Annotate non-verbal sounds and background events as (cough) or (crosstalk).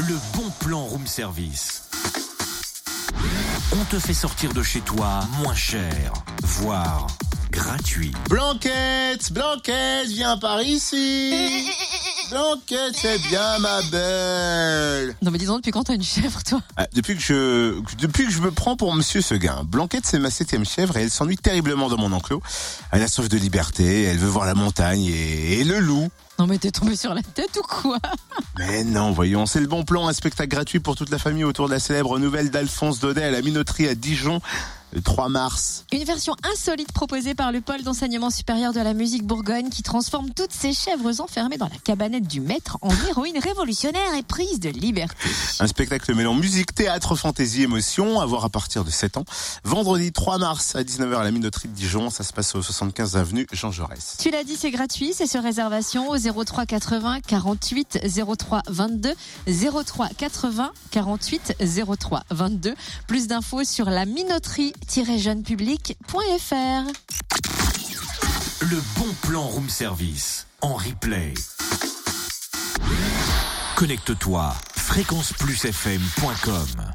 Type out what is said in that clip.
le bon plan room service. On te fait sortir de chez toi moins cher, voire gratuit. Blanquette, Blanquette, viens par ici. Blanquette, c'est bien ma belle. Non mais disons, depuis quand t'as une chèvre, toi Ah, depuis que je depuis que je me prends pour Monsieur Seguin, Blanquette c'est ma septième chèvre et elle s'ennuie terriblement dans mon enclos. Elle a soif de liberté, elle veut voir la montagne et, et le loup. Non mais t'es tombé sur la tête ou quoi (laughs) Mais non, voyons, c'est le bon plan, un spectacle gratuit pour toute la famille autour de la célèbre nouvelle d'Alphonse Daudet à la minoterie à Dijon le 3 mars. Une version insolite proposée par le pôle d'enseignement supérieur de la musique Bourgogne qui transforme toutes ces chèvres enfermées dans la cabanette du maître en héroïnes révolutionnaires et prises de liberté. Un spectacle mêlant musique, théâtre, fantaisie, émotion, à voir à partir de 7 ans. Vendredi 3 mars à 19h à la minoterie de Dijon, ça se passe au 75 avenue Jean Jaurès. Tu l'as dit, c'est gratuit, c'est sur réservation au 03 80 48 03 22 03 80 48 03 22. Plus d'infos sur la minoterie jeunepublic.fr. Le bon plan room service en replay. Connecte-toi fréquenceplusfm.com